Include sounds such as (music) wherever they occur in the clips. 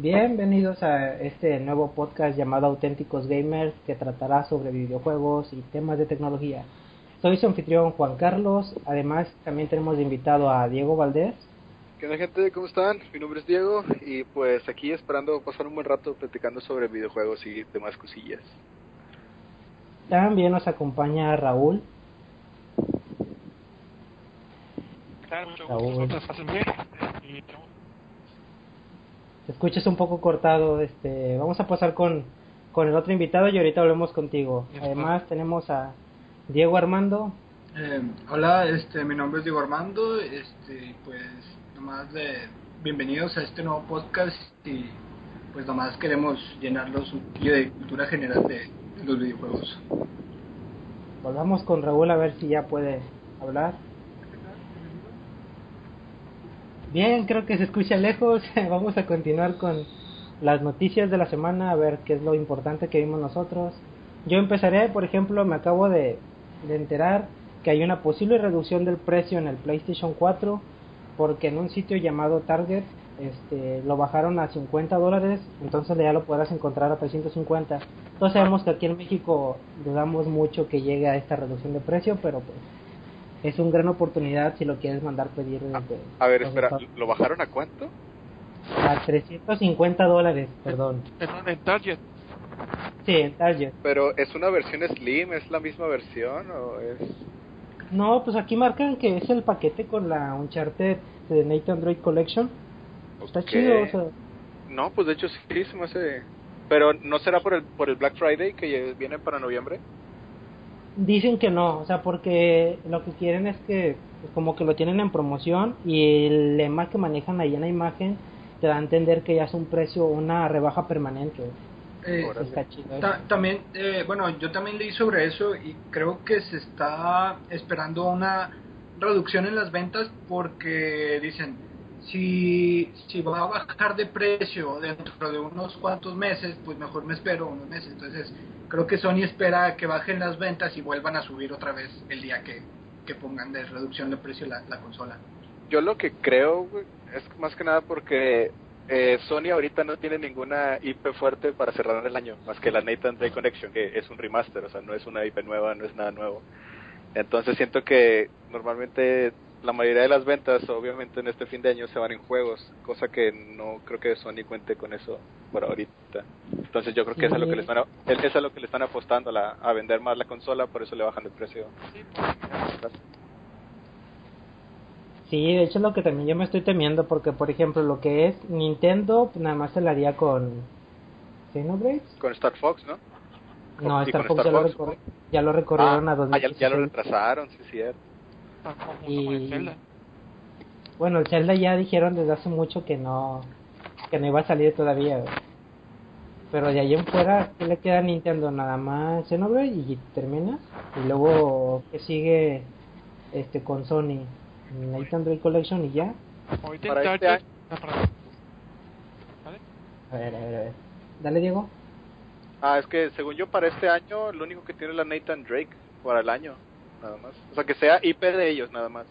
Bienvenidos a este nuevo podcast llamado Auténticos Gamers que tratará sobre videojuegos y temas de tecnología. Soy su anfitrión Juan Carlos, además también tenemos de invitado a Diego Valdés. ¿Qué onda gente? ¿Cómo están? Mi nombre es Diego y pues aquí esperando pasar un buen rato platicando sobre videojuegos y demás cosillas. También nos acompaña Raúl. Raúl. Te escuchas un poco cortado, este, vamos a pasar con, con el otro invitado y ahorita hablemos contigo. Además tenemos a Diego Armando. Eh, hola, este, mi nombre es Diego Armando, este, pues nomás de bienvenidos a este nuevo podcast y pues nomás queremos llenarlos un poquillo de cultura general de, de los videojuegos. Volvamos con Raúl a ver si ya puede hablar. Bien, creo que se escucha lejos. (laughs) Vamos a continuar con las noticias de la semana, a ver qué es lo importante que vimos nosotros. Yo empezaré, por ejemplo, me acabo de, enterar que hay una posible reducción del precio en el PlayStation 4 porque en un sitio llamado Target este, lo bajaron a 50 dólares, entonces ya lo podrás encontrar a 350. Todos sabemos que aquí en México dudamos mucho que llegue a esta reducción de precio, pero pues es una gran oportunidad si lo quieres mandar pedir desde... A ver, espera, ¿lo bajaron a cuánto? A 350 dólares, perdón. En Target. Sí, en Target. Pero ¿es una versión Slim? ¿Es la misma versión o es...? No, pues aquí marcan que es el paquete con la Uncharted de Nathan Drake Collection. Está chido, o sea... No, pues de hecho sí, se me hace... Pero ¿no será por el, por el Black Friday que viene para noviembre? Dicen que no, o sea, porque lo que quieren es que pues, como que lo tienen en promoción y el lema que manejan ahí en la imagen te da a entender que ya es un precio, una rebaja permanente. Eh, Órale. Está chido. ta- también, eh, bueno, yo también leí sobre eso y creo que se está esperando una reducción en las ventas porque dicen, si, si va a bajar de precio dentro de unos cuantos meses, pues mejor me espero unos meses. Entonces, creo que Sony espera que bajen las ventas y vuelvan a subir otra vez el día que, que pongan de reducción de precio la, la consola. Yo lo que creo es más que nada porque eh, Sony ahorita no tiene ninguna IP fuerte para cerrar el año, más que la Nathan Drake Connection, que es un remaster, o sea, no es una IP nueva, no es nada nuevo. Entonces siento que normalmente la mayoría de las ventas, obviamente en este fin de año, se van en juegos, cosa que no creo que Sony cuente con eso por ahorita. Entonces yo creo que eso es lo que le están, a- es lo que le están apostando, la, a vender más la consola, por eso le bajan el precio. Sí, Sí, de hecho es lo que también yo me estoy temiendo porque por ejemplo lo que es Nintendo pues, nada más se la haría con Xenoblade. Con Star Fox, ¿no? No, Sí, Star Fox ya, Star lo Fox. recorri- ya lo recorrieron a Ah, ah, ya, 2016. ya lo retrasaron, sí, cierto. Y- el Zelda. Bueno, el Zelda ya dijeron desde hace mucho que no que no iba a salir todavía. güey. Pero de ahí en fuera, ¿qué le queda a Nintendo? Nada más Xenoblade y terminas. Y luego, ¿qué sigue este con Sony? Nathan Drake Collection y ya. Ahorita Para este año- ah. A ver, a ver, a ver. Dale, Diego. Ah, es que según yo para este año lo único que tiene es la Nathan Drake para el año, nada más. O sea, que sea IP de ellos nada más.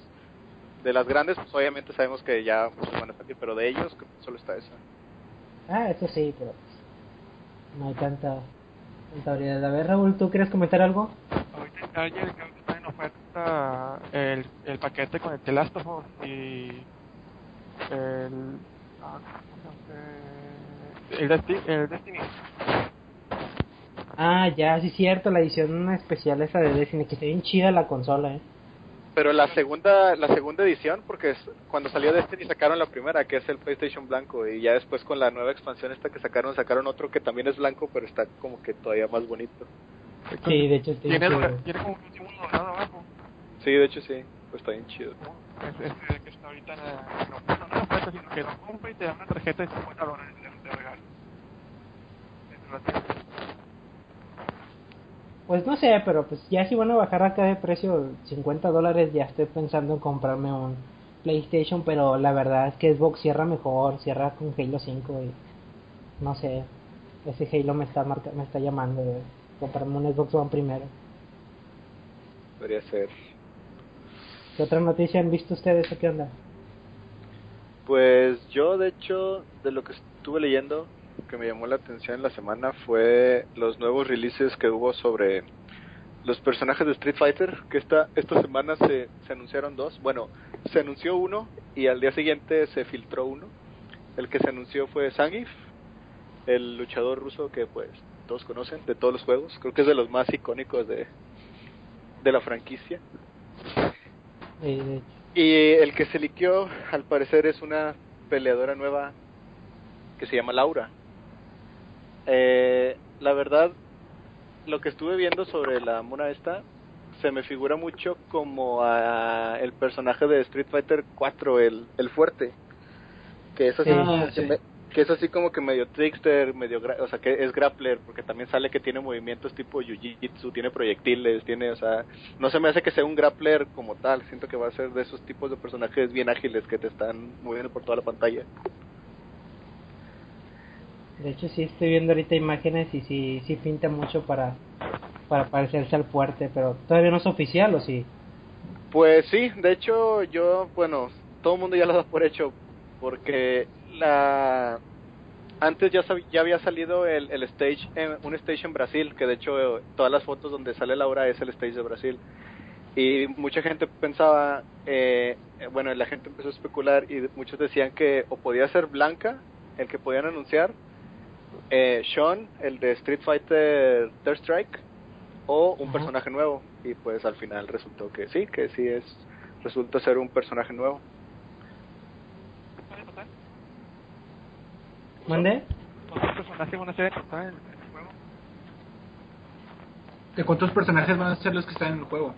De las grandes, pues obviamente sabemos que ya muchos van a salir, pero de ellos creo que solo está esa. Ah, eso sí, pero no hay tanta, tanta variedad. A ver, Raúl, ¿tú quieres comentar algo? Ahorita que está en oferta el, el paquete con el The Last of Us y el. ah, ¿cómo se llama? El, el Destiny. Ah, ya, sí, cierto, la edición especial esa de Destiny, que está bien chida la consola, eh. Pero la segunda la segunda edición, porque es, cuando salió Destiny sacaron la primera, que es el PlayStation blanco, y ya después con la nueva expansión esta que sacaron, sacaron otro que también es blanco, pero está como que todavía más bonito. Sí, de hecho, está bien Tiene, chido. tiene como un último dorado abajo. Sí, de hecho sí, pues está bien chido. Es, es que está ahorita en la. No, no, no oferta, sino que lo compra y te da una tarjeta de 50 dólares de regalo. Pues no sé, pero pues ya si van a bajar acá de precio 50 dólares, ya estoy pensando en comprarme un PlayStation, pero la verdad es que Xbox cierra mejor, cierra con Halo 5 y no sé, ese Halo me está marca me está llamando de comprarme un Xbox One primero. Podría ser. ¿Qué otra noticia han visto ustedes o qué onda? Pues yo, de hecho, de lo que estuve leyendo, que me llamó la atención en la semana fue los nuevos releases que hubo sobre los personajes de Street Fighter, que esta, esta semana se, se anunciaron dos. Bueno, se anunció uno y al día siguiente se filtró uno. El que se anunció fue Zangief, el luchador ruso que pues todos conocen de todos los juegos. Creo que es de los más icónicos de, de la franquicia. Y el que se liqueó, al parecer, es una peleadora nueva que se llama Laura. Eh, la verdad, lo que estuve viendo sobre la mona esta se me figura mucho como a el personaje de Street Fighter 4, el, el fuerte. Que es así, como que, es así como que medio trickster, medio, o sea, que es grappler, porque también sale que tiene movimientos tipo jiu-jitsu, tiene proyectiles, tiene, o sea, no se me hace que sea un grappler como tal, siento que va a ser de esos tipos de personajes bien ágiles que te están moviendo por toda la pantalla. De hecho, sí estoy viendo ahorita imágenes y sí, sí pinta mucho para, para parecerse al fuerte, pero todavía no es oficial, ¿o sí? Pues sí, de hecho, yo, bueno, todo el mundo ya lo da por hecho, porque la antes ya, ya había salido el, el stage, un stage en Brasil, que de hecho todas las fotos donde sale Laura es el stage de Brasil. Y mucha gente pensaba, eh, bueno, la gente empezó a especular y muchos decían que o podía ser Blanca, el que podían anunciar, eh, Sean, el de Street Fighter Third Strike, o un personaje nuevo. Y pues al final resultó que sí, que sí es, resulta ser un personaje nuevo. ¿Mande? ¿Cuántos personajes van a ser en el juego? ¿De cuántos personajes van a ser los que están en el juego?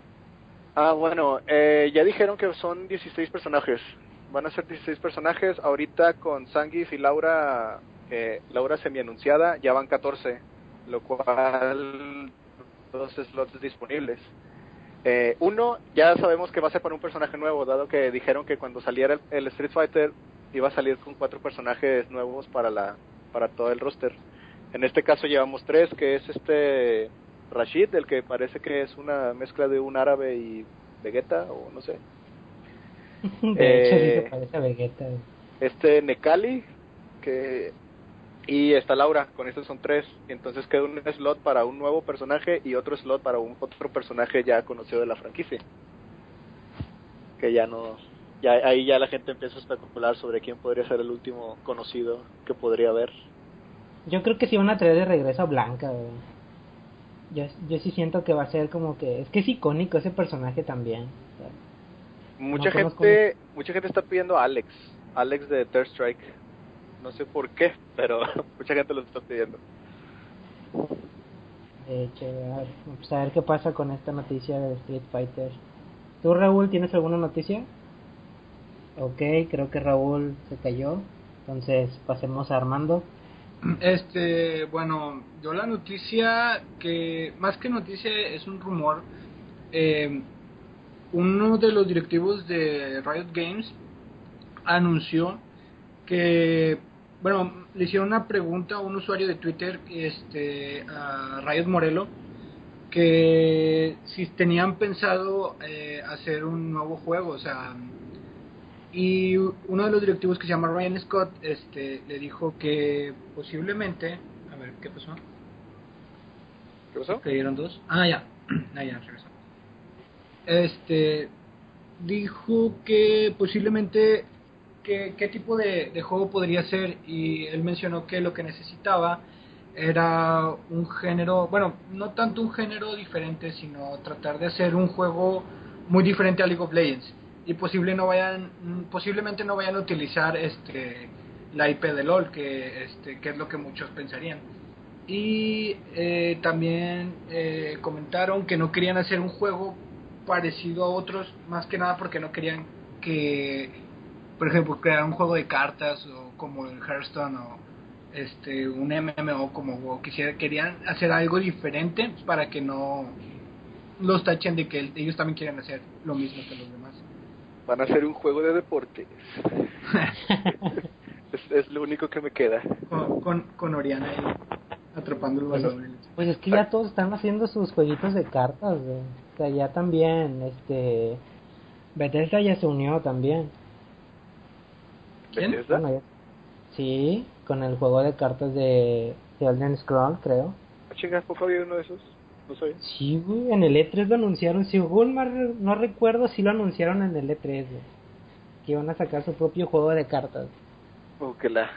Ah, bueno, eh, ya dijeron que son 16 personajes. Van a ser 16 personajes. Ahorita con Sangif y Laura eh, Laura semi-anunciada, ya van 14, lo cual dos slots disponibles. Eh, uno, ya sabemos que va a ser para un personaje nuevo, dado que dijeron que cuando saliera el, Street Fighter iba a salir con cuatro personajes nuevos para la para todo el roster. En este caso llevamos tres, que es este Rashid, el que parece que es una mezcla de un árabe y Vegeta, o no sé. (laughs) De hecho, sí se eh, parece a Vegeta. Este Nekali, que y está Laura, con estos son tres. Entonces queda un slot para un nuevo personaje y otro slot para un otro personaje ya conocido de la franquicia. Que ya no. Ya, ahí ya la gente empieza a especular sobre quién podría ser el último conocido que podría haber. Yo creo que si van a traer de regreso a Blanca. Yo, yo sí siento que va a ser como que. Es que es icónico ese personaje también. mucha gente mucha gente está pidiendo a Alex. Alex de Third Strike. No sé por qué, pero (laughs) mucha gente lo está pidiendo. De hecho, a ver, pues a ver qué pasa con esta noticia de Street Fighter. ¿Tú, Raúl, tienes alguna noticia? Ok, creo que Raúl se cayó. Entonces, pasemos a Armando. Este, bueno, yo la noticia que, más que noticia, es un rumor. Eh, uno de los directivos de Riot Games anunció que bueno, le hicieron una pregunta a un usuario de Twitter, este, a Rayos Morelo, que si tenían pensado eh, hacer un nuevo juego, o sea, y uno de los directivos que se llama Ryan Scott, este, le dijo que posiblemente, a ver, ¿qué pasó? ¿Qué pasó? dieron dos? Ah, ya, (clears throat) ah, ya, regresó. Este, dijo que posiblemente qué, tipo de, juego podría ser y él mencionó que lo que necesitaba era un género, bueno, no tanto un género diferente, sino tratar de hacer un juego muy diferente a League of Legends y posible no vayan, posiblemente no vayan a utilizar este la IP de LOL, que, este, que es lo que muchos pensarían. Y eh, también eh, comentaron que no querían hacer un juego parecido a otros, más que nada porque no querían que por ejemplo, crear un juego de cartas o como el Hearthstone o este un MMO como quisiera querían hacer algo diferente para que no los tachen de que ellos también quieren hacer lo mismo que los demás. Van a hacer un juego de deporte. (laughs) es, lo único que me queda. Con, con, Oriana ahí atrapando el pues balón. Pues, es que ya todos están haciendo sus jueguitos de cartas. O sea, ya también, este, Bethesda ya se unió también. ¿Quién? ¿Bethesda? Bueno, ya- Sí, con el juego de cartas de, de Elden Scroll, creo. Ah, chingas, ¿poco había uno de esos? No sé. Sí, güey, en el E3 lo anunciaron. Según re- no recuerdo si lo anunciaron en el E3, güey. Que iban a sacar su propio juego de cartas. Oh, que la...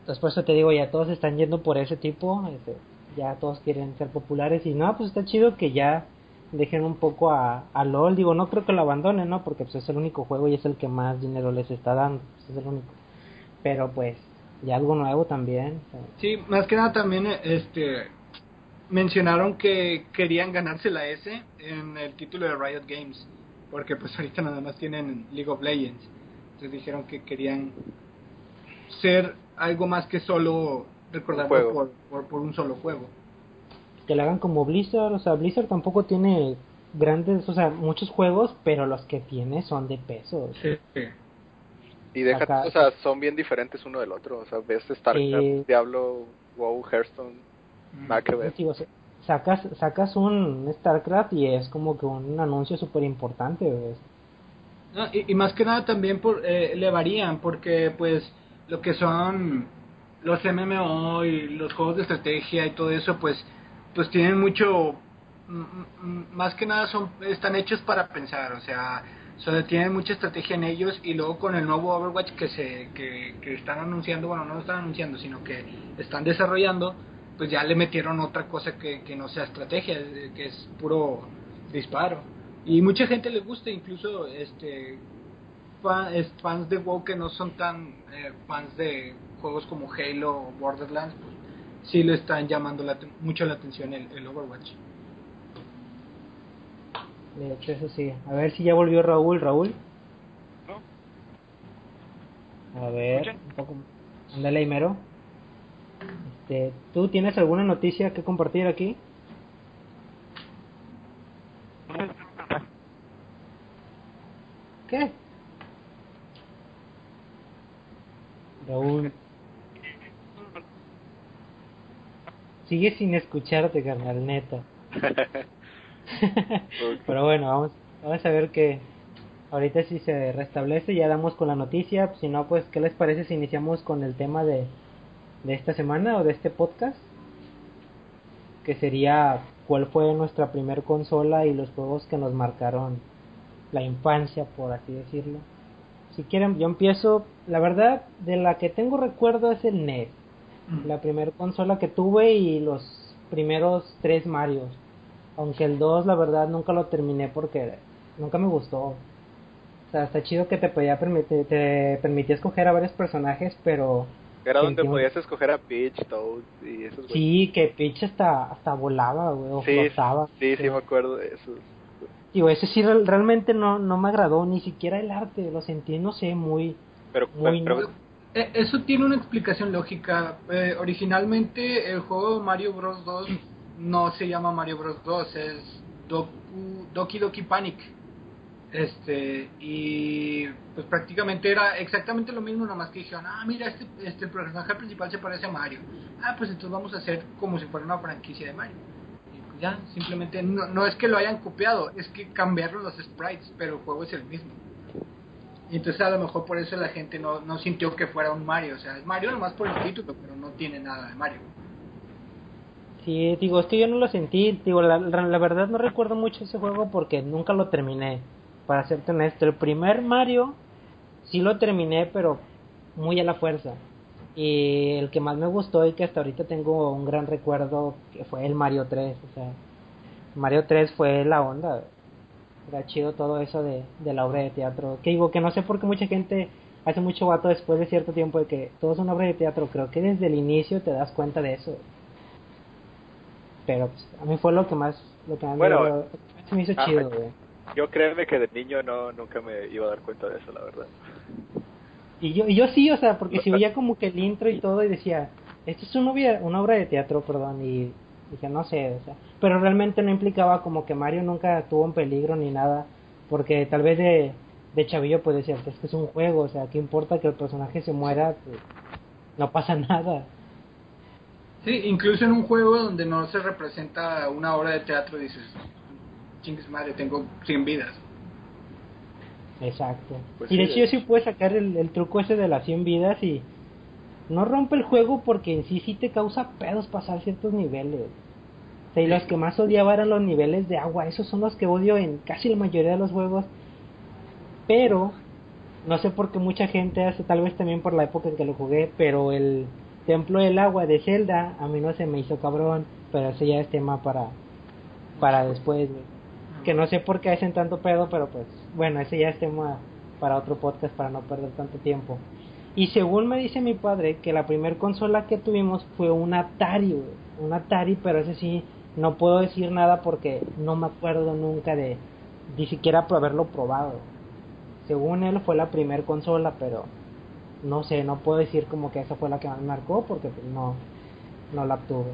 Entonces, por eso te digo, ya todos están yendo por ese tipo. este, ya todos quieren ser populares. Y no, pues está chido que ya dejen un poco a, a LOL. Digo, no creo que lo abandonen, ¿no? Porque pues, es el único juego y es el que más dinero les está dando. pues, es el único. Pero pues, ya algo nuevo también. Sí, más que nada también este mencionaron que querían ganarse la S en el título de Riot Games, porque pues ahorita nada más tienen League of Legends. Entonces dijeron que querían ser algo más que solo por, por, por un solo juego. Que le hagan como Blizzard, o sea, Blizzard tampoco tiene grandes, o sea, muchos juegos, pero los que tiene son de peso. o sea, Y deja, Acá- o sea, son bien diferentes uno del otro. O sea, ves StarCraft, Sí. Diablo, WoW, Hearthstone, nada que ver. digo, o sea, sacas, sacas un StarCraft y es como que un anuncio súper importante, güey. No, y, y más que nada también por, eh, le varían, porque pues lo que son los MMO y los juegos de estrategia y todo eso, pues pues tienen mucho, más que nada son están hechos para pensar, o sea, tienen mucha estrategia en ellos y luego con el nuevo Overwatch que se que, que están anunciando, bueno, no lo están anunciando, sino que están desarrollando, pues ya le metieron otra cosa que, que no sea estrategia, eh, que es puro disparo. Y mucha gente le gusta, incluso este fa- es- fans de WoW que no son tan eh, fans de juegos como Halo o Borderlands, pues, sí le están llamando la mucho la atención el, el Overwatch. De hecho, eso sí. A ver si ya volvió Raúl, Raúl. ¿No? A ver, un poco. Ándale, ahí, mero. Este, ¿Tú tienes alguna noticia que compartir aquí? ¿Qué? Raúl. Sigue sin escucharte, carnal, neta. (laughs) Pero bueno, vamos, vamos a ver que ahorita si se restablece ya damos con la noticia. Si no, pues, ¿qué les parece si iniciamos con el tema de, de esta semana o de este podcast? Que sería cuál fue nuestra primer consola y los juegos que nos marcaron la infancia, por así decirlo. Si quieren, yo empiezo. La verdad, de la que tengo recuerdo es el NES. La primera consola que tuve y los primeros tres Marios. Aunque el 2, la verdad, nunca lo terminé porque nunca me gustó. O sea, está chido que te podía permitir, te permitía escoger a varios personajes, pero Era donde podías escoger a Peach, Toad y esos güeyes. sí, que Peach hasta, hasta volaba, güey, o sí, flotaba. sí, sí, me acuerdo de eso. Digo, ese sí real- realmente no, no me agradó, ni siquiera el arte, lo sentí, no sé, muy... Pero, Muy pero, Eso tiene una explicación lógica. Eh, originalmente el juego Mario Bros. 2 no se llama Mario Bros. 2, es Doku, Doki Doki Panic. Este, y pues prácticamente era exactamente lo mismo, nomás que dijeron, ah, mira, este, este personaje principal se parece a Mario. Ah, pues entonces vamos a hacer como si fuera una franquicia de Mario. Y pues ya, simplemente no, no es que lo hayan copiado, es que cambiaron los sprites, pero el juego es el mismo. Y entonces a lo mejor por eso la gente no, no sintió que fuera un Mario. O sea, es Mario nomás por el título, pero no tiene nada de Mario. Sí, digo, es que yo no lo sentí, digo, la, la verdad no recuerdo mucho ese juego porque nunca lo terminé, para serte honesto. El primer Mario sí lo terminé, pero muy a la fuerza. Y el que más me gustó y que hasta ahorita tengo un gran recuerdo que fue el Mario 3, o sea, Mario 3 fue la onda. Era chido todo eso de, de la obra de teatro. Que digo, que no sé por qué mucha gente hace mucho vato después de cierto tiempo de que todo es una obra de teatro. Creo que desde el inicio te das cuenta de eso. Pero pues, a mí fue lo que más, lo que más me- Bueno, me hizo ah, chido, güey. yo créeme que de niño no nunca me iba a dar cuenta de eso, la verdad. Y yo, y yo sí, o sea, porque si veía como que el intro y todo y decía, esto es una obra, una obra de teatro, perdón, y dije, no sé, o sea, pero realmente no implicaba como que Mario nunca estuvo en peligro ni nada, porque tal vez de, de chavillo pues decía, es que es un juego, o sea, ¿qué importa que el personaje se muera? Pues, no pasa (laughs) nada. Sí, incluso en un juego donde no se representa una obra de teatro, dices, chingues madre, tengo 100 vidas. Exacto. Pues y de sí, hecho yo sí puedo sacar el, el truco ese de las 100 vidas y no rompe el juego porque en sí sí te causa pedos pasar ciertos niveles. O sea, y los que más odiaba eran los niveles de agua. Esos son los que odio en casi la mayoría de los juegos. Pero, no sé por qué mucha gente hace, tal vez también por la época en que lo jugué, pero el Templo del Agua de Zelda a mí no se me hizo cabrón. Pero ese ya es tema para, para después. Que no sé por qué hacen tanto pedo, pero pues, bueno, ese ya es tema para otro podcast para no perder tanto tiempo. Y según me dice mi padre, que la primer consola que tuvimos fue un Atari, güey. Un Atari, pero ese sí, no puedo decir nada porque no me acuerdo nunca de ni siquiera haberlo probado. Según él fue la primer consola, pero no sé, no puedo decir como que esa fue la que más marcó porque pues no, no la obtuve.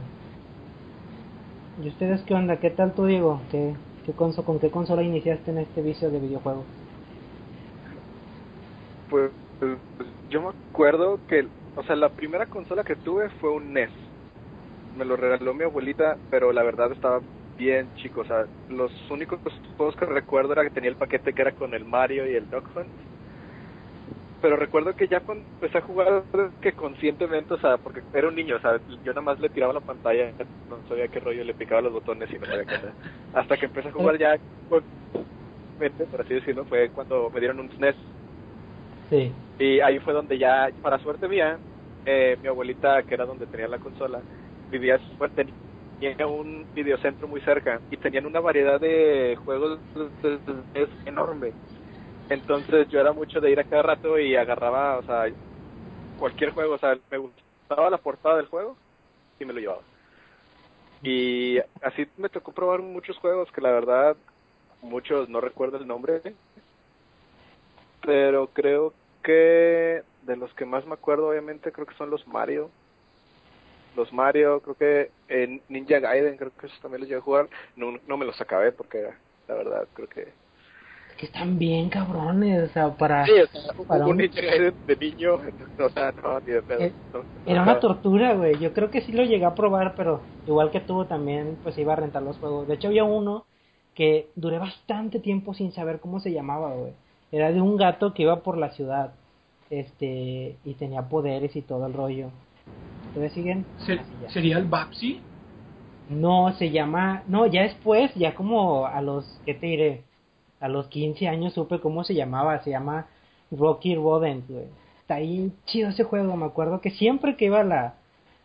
¿Y ustedes qué onda? ¿Qué tal tú, Diego? ¿Qué, qué conso ¿Con qué consola iniciaste en este vicio de videojuegos? Pues, pues, yo me acuerdo que, o sea, la primera consola que tuve fue un NES. Me lo regaló mi abuelita, pero la verdad estaba bien chico. O sea, los únicos juegos que recuerdo era que tenía el paquete que era con el Mario y el Duck Hunt. Pero recuerdo que ya cuando empecé a jugar, que conscientemente, o sea, porque era un niño, o sea, yo nada más le tiraba la pantalla, no sabía qué rollo, le picaba los botones y no sabía qué hacer. Hasta que empecé a jugar ya, pues, por así decirlo, fue cuando me dieron un SNES. Sí. Y ahí fue donde ya, para suerte mía, eh, mi abuelita, que era donde tenía la consola, vivía, pues, tenía un videocentro muy cerca y tenían una variedad de juegos es enorme. Entonces yo era mucho de ir a cada rato y agarraba, o sea, cualquier juego, o sea, me gustaba la portada del juego y me lo llevaba. Y así me tocó probar muchos juegos que la verdad, muchos no recuerdo el nombre, pero creo que de los que más me acuerdo obviamente creo que son los Mario. Los Mario, creo que en Ninja Gaiden, creo que esos también los llegué a jugar. No, no me los acabé porque la verdad creo que... Es que están bien cabrones, o sea, para... Sí, o sea, para un un- Ninja Gaiden de niño, (laughs) o sea, no, ni de pedo. Eh, no, no Era una tortura, güey. Yo creo que sí lo llegué a probar, pero igual que tú también, pues iba a rentar los juegos. De hecho, había uno que duré bastante tiempo sin saber cómo se llamaba, güey. Era de un gato que iba por la ciudad, este, y tenía poderes y todo el rollo. ¿Ustedes siguen? Se-. ¿Sería el Babsy? No, se llama, no, ya después, ya como a los, ¿qué te diré? A los 15 años supe cómo se llamaba, se llama Rocky Rodent, güey. Está ahí chido ese juego, me acuerdo que siempre que iba a la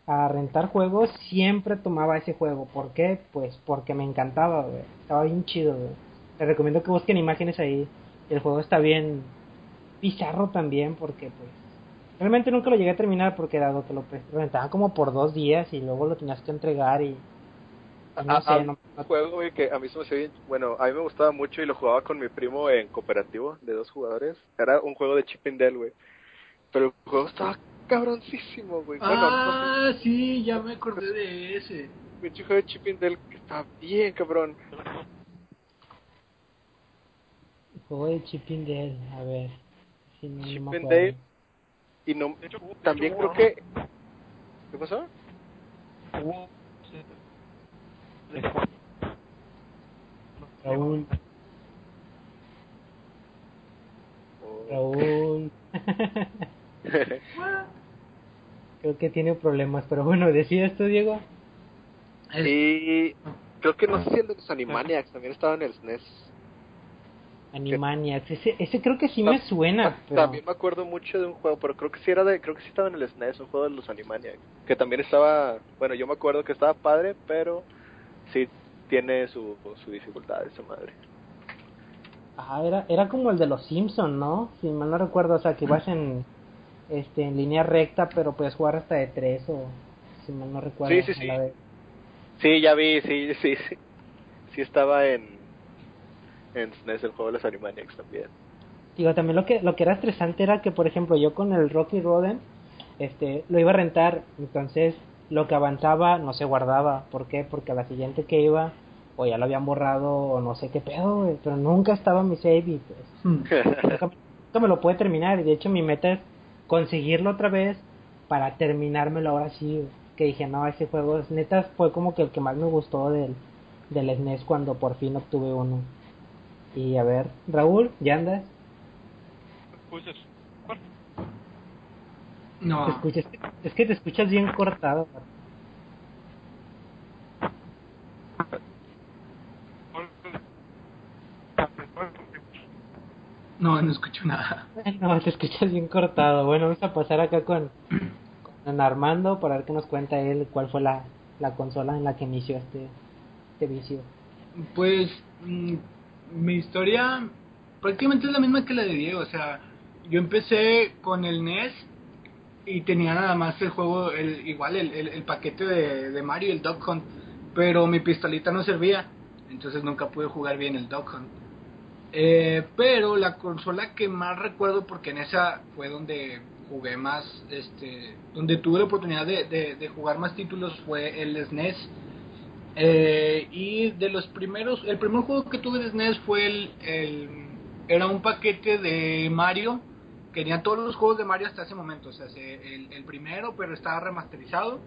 a rentar juegos, siempre tomaba ese juego. ¿Por qué? Pues porque me encantaba, güey. Estaba bien chido, güey. Les recomiendo que busquen imágenes ahí. El juego está bien bizarro también porque pues realmente nunca lo llegué a terminar porque dado que lo pre- rentaban como por dos días y luego lo tenías que entregar y, y no Ah, sé, ah, no, un juego güey, que a mí se me hacía bien, bueno, a mí me gustaba mucho y lo jugaba con mi primo en cooperativo de dos jugadores. Era un juego de Chip and Dale, güey. Pero el juego estaba cabroncísimo, güey. Bueno, no ah, sí, ya me acordé de ese. pinche juego de Chip and Dale que estaba bien cabrón. Juego de Chip and Dale, a ver. Si no, Chip and. Dale. Y no, hecho, también creo que... ¿Qué pasó? sí, Raúl, Oh. Raúl. (laughs) Creo que tiene problemas, pero bueno, ¿decías esto, Diego? Y creo que no sé si el de los Animaniacs también estaba en el SNES. Animaniacs. Ese, ese creo que sí me suena, pero... También me acuerdo mucho de un juego, pero creo que sí era de, creo que sí estaba en el SNES, un juego de los Animaniacs, que también estaba, bueno, yo me acuerdo que estaba padre, pero sí tiene su, su dificultad esa madre. Ah, era, era como el de los Simpson, ¿no? Si mal no recuerdo, o sea, que ibas en, este, en línea recta, pero puedes jugar hasta de tres o... Si mal no recuerdo. Sí, sí, sí. Sí, ya vi, sí, sí, sí, sí estaba en, en SNES el juego de los Animaniacs también. Digo, también lo que, lo que era estresante era que, por ejemplo, yo con el Rocky Roden, este, lo iba a rentar, entonces lo que avanzaba no se guardaba. ¿Por qué? Porque a la siguiente que iba, o ya lo habían borrado, o no sé qué pedo, pero nunca estaba mi save y pues (laughs) Hmm. nunca, nunca me lo pude terminar. Y de hecho mi meta es conseguirlo otra vez para terminármelo ahora sí. Que dije, no, ese juego es neta, fue como que el que más me gustó del, del SNES cuando por fin obtuve uno. Y a ver, Raúl, ¿ya andas? escuchas? No. Te escuchas, es que te escuchas bien cortado. No, no escucho nada. No, te escuchas bien cortado. Bueno, vamos a pasar acá con, con Armando para ver qué nos cuenta él cuál fue la, la consola en la que inició este, este vicio. Pues mm, mi historia prácticamente es la misma que la de Diego. O sea, yo empecé con el NES y tenía nada más el juego, el, igual el, el, paquete de, de Mario, el Duck Hunt, pero mi pistolita no servía, entonces nunca pude jugar bien el Duck Hunt. Eh, pero la consola que más recuerdo, porque en esa fue donde jugué más, este, donde tuve la oportunidad de, de, de jugar más títulos, fue el SNES. Eh, y de los primeros, el primer juego que tuve de SNES fue el, era un paquete de Mario, que tenía todos los juegos de Mario hasta ese momento, o sea, el, el primero, pero estaba remasterizado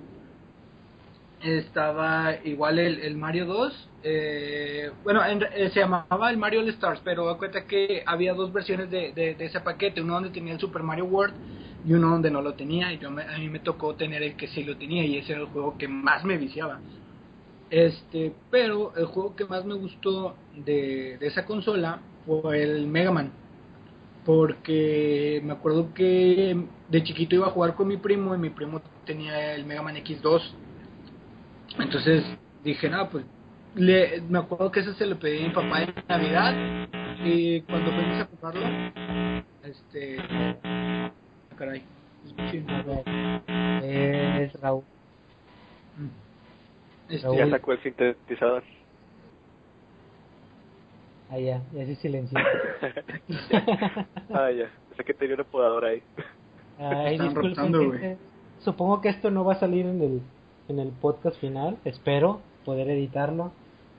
estaba igual el, el Mario 2. Eh, bueno, en, eh, se llamaba el Mario All Stars, pero da cuenta que había dos versiones de, de, de, ese paquete: uno donde tenía el Super Mario World y uno donde no lo tenía. Y yo me, a mí me tocó tener el que sí lo tenía, y ese era el juego que más me viciaba. Este, pero el juego que más me gustó de, de esa consola fue el Mega Man. Porque me acuerdo que de chiquito iba a jugar con mi primo y mi primo tenía el Mega Man X2 entonces dije, no, pues le, me acuerdo que eso se lo pedí a mi papá en Navidad y cuando fuimos a comprarlo, este, caray, es Raúl. Este, ya sacó el sintetizador. Ah, ya, ya se silenció. (laughs) ah, ya, sé que tenía una podadora ahí. Ay, disculpen, supongo que esto no va a salir en el en el podcast final. Espero poder editarlo.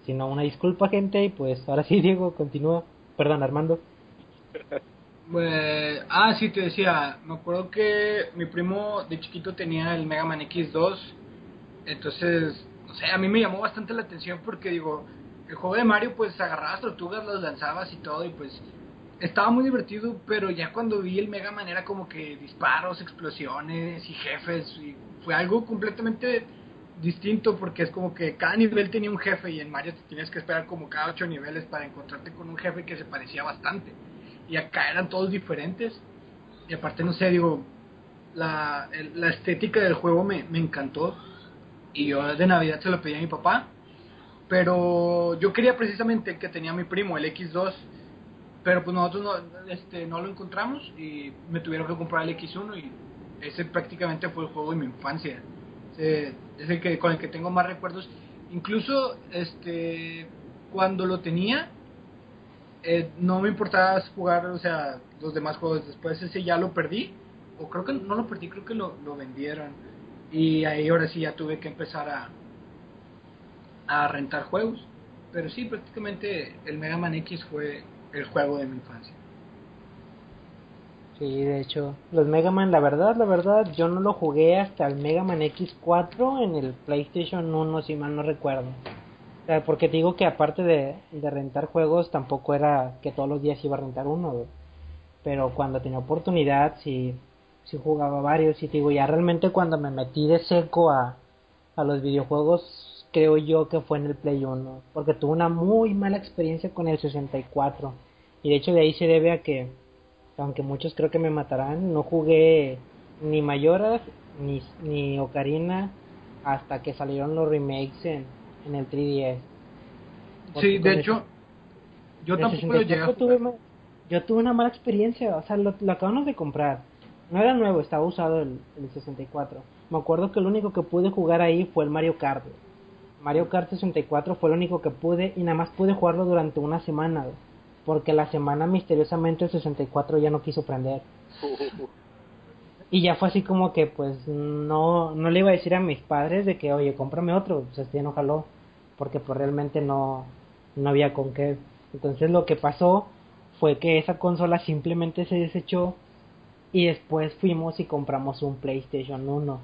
Si no, una disculpa, gente. Y pues ahora sí, (laughs) Diego, continúa. Perdón, Armando. Pues, ah, sí, te decía. Me acuerdo que mi primo de chiquito tenía el Mega Man X2. Entonces, no sé, a mí me llamó bastante la atención porque digo, el juego de Mario, pues agarrabas tortugas, las lanzabas y todo. Y pues estaba muy divertido, pero ya cuando vi el Mega Man era como que disparos, explosiones y jefes. Y fue algo completamente distinto porque es como que cada nivel tenía un jefe y en Mario te tienes que esperar como cada ocho niveles para encontrarte con un jefe que se parecía bastante. Y acá eran todos diferentes. Y aparte, no sé, digo, la, la estética del juego me, me encantó. Y yo de Navidad se lo pedí a mi papá. Pero yo quería precisamente el que tenía mi primo, el X2 pero pues nosotros no, este, no lo encontramos y me tuvieron que comprar el X1 y ese prácticamente fue el juego de mi infancia. Es el que con el que tengo más recuerdos. Incluso este cuando lo tenía eh, no me importaba jugar, o sea, los demás juegos. Después ese ya lo perdí o creo que no lo perdí, creo que lo, lo vendieron y ahí ahora sí ya tuve que empezar a a rentar juegos. Pero sí, prácticamente el Mega Man X fue el juego de mi infancia. Sí, de hecho, los Mega Man, la verdad, la verdad, yo no lo jugué hasta el Mega Man X4 en el PlayStation 1, si mal no recuerdo. Porque digo que aparte de, de rentar juegos, tampoco era que todos los días iba a rentar uno. Pero cuando tenía oportunidad, sí, sí jugaba varios. Y te digo, ya realmente cuando me metí de seco a, a los videojuegos, creo yo que fue en el Play 1. Porque tuve una muy mala experiencia con el 64. Y de hecho de ahí se debe a que, aunque muchos creo que me matarán, no jugué ni Mayoras ni, ni Ocarina hasta que salieron los remakes en, en el 3DS. Porque Sí, de el- hecho, yo tampoco lo llegué a 64 tuve, yo tuve una mala experiencia, o sea, lo, lo acabamos de comprar. No era nuevo, estaba usado el, el 64. Me acuerdo que lo único que pude jugar ahí fue el Mario Kart. Mario Kart 64 fue lo único que pude y nada más pude jugarlo durante una semana, porque la semana misteriosamente el 64 ya no quiso prender. (laughs) Y ya fue así como que pues no, no le iba a decir a mis padres de que oye cómprame otro, pues este no jaló, porque pues realmente no, no había con qué. Entonces lo que pasó fue que esa consola simplemente se desechó y después fuimos y compramos un PlayStation 1,